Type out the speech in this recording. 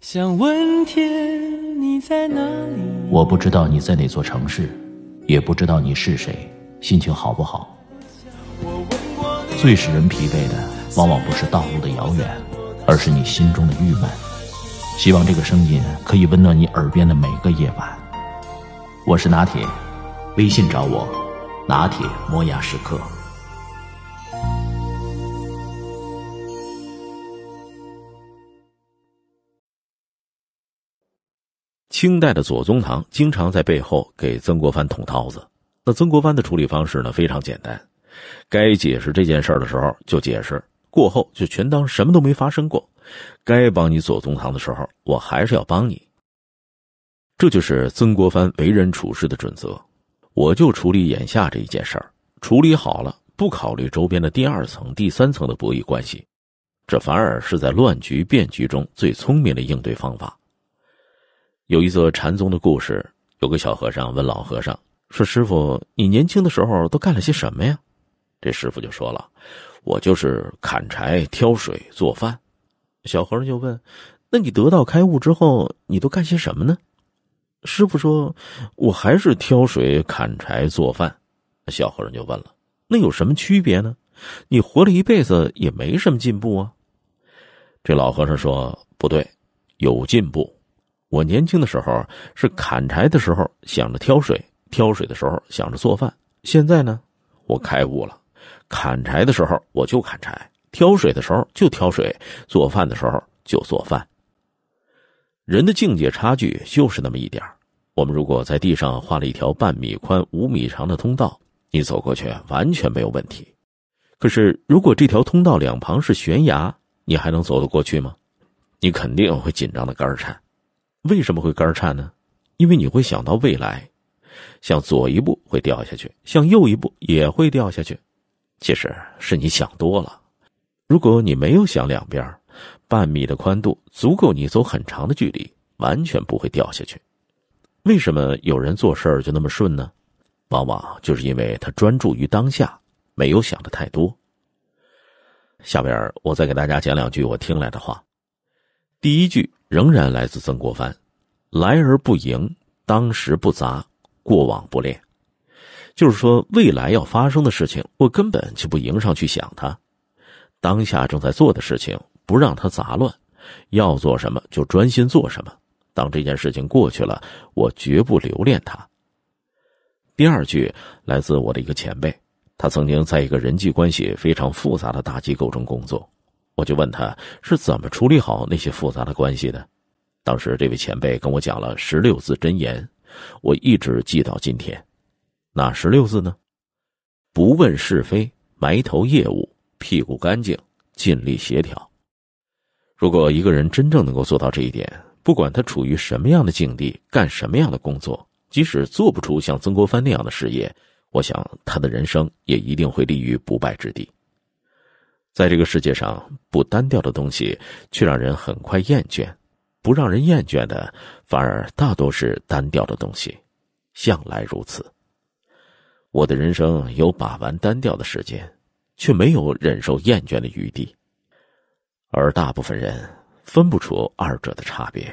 想问天你在哪里？我不知道你在哪座城市，也不知道你是谁，心情好不好？最使人疲惫的，往往不是道路的遥远，而是你心中的郁闷。希望这个声音可以温暖你耳边的每个夜晚。我是拿铁，微信找我，拿铁磨牙时刻。清代的左宗棠经常在背后给曾国藩捅刀子，那曾国藩的处理方式呢非常简单，该解释这件事的时候就解释，过后就全当什么都没发生过。该帮你左宗棠的时候，我还是要帮你。这就是曾国藩为人处事的准则。我就处理眼下这一件事儿，处理好了，不考虑周边的第二层、第三层的博弈关系，这反而是在乱局变局中最聪明的应对方法。有一则禅宗的故事，有个小和尚问老和尚说：“师傅，你年轻的时候都干了些什么呀？”这师傅就说了：“我就是砍柴、挑水、做饭。”小和尚就问：“那你得道开悟之后，你都干些什么呢？”师傅说：“我还是挑水、砍柴、做饭。”小和尚就问了：“那有什么区别呢？你活了一辈子也没什么进步啊。”这老和尚说：“不对，有进步。”我年轻的时候是砍柴的时候想着挑水，挑水的时候想着做饭。现在呢，我开悟了，砍柴的时候我就砍柴，挑水的时候就挑水，做饭的时候就做饭。人的境界差距就是那么一点我们如果在地上画了一条半米宽、五米长的通道，你走过去完全没有问题。可是，如果这条通道两旁是悬崖，你还能走得过去吗？你肯定会紧张的肝颤。为什么会肝颤呢？因为你会想到未来，向左一步会掉下去，向右一步也会掉下去。其实是你想多了。如果你没有想两边，半米的宽度足够你走很长的距离，完全不会掉下去。为什么有人做事儿就那么顺呢？往往就是因为他专注于当下，没有想的太多。下边我再给大家讲两句我听来的话。第一句。仍然来自曾国藩，来而不迎，当时不杂，过往不恋。就是说，未来要发生的事情，我根本就不迎上去想它；当下正在做的事情，不让它杂乱，要做什么就专心做什么。当这件事情过去了，我绝不留恋它。第二句来自我的一个前辈，他曾经在一个人际关系非常复杂的大机构中工作。我就问他是怎么处理好那些复杂的关系的。当时这位前辈跟我讲了十六字真言，我一直记到今天。哪十六字呢？不问是非，埋头业务，屁股干净，尽力协调。如果一个人真正能够做到这一点，不管他处于什么样的境地，干什么样的工作，即使做不出像曾国藩那样的事业，我想他的人生也一定会立于不败之地。在这个世界上，不单调的东西却让人很快厌倦；不让人厌倦的，反而大多是单调的东西，向来如此。我的人生有把玩单调的时间，却没有忍受厌倦的余地。而大部分人分不出二者的差别。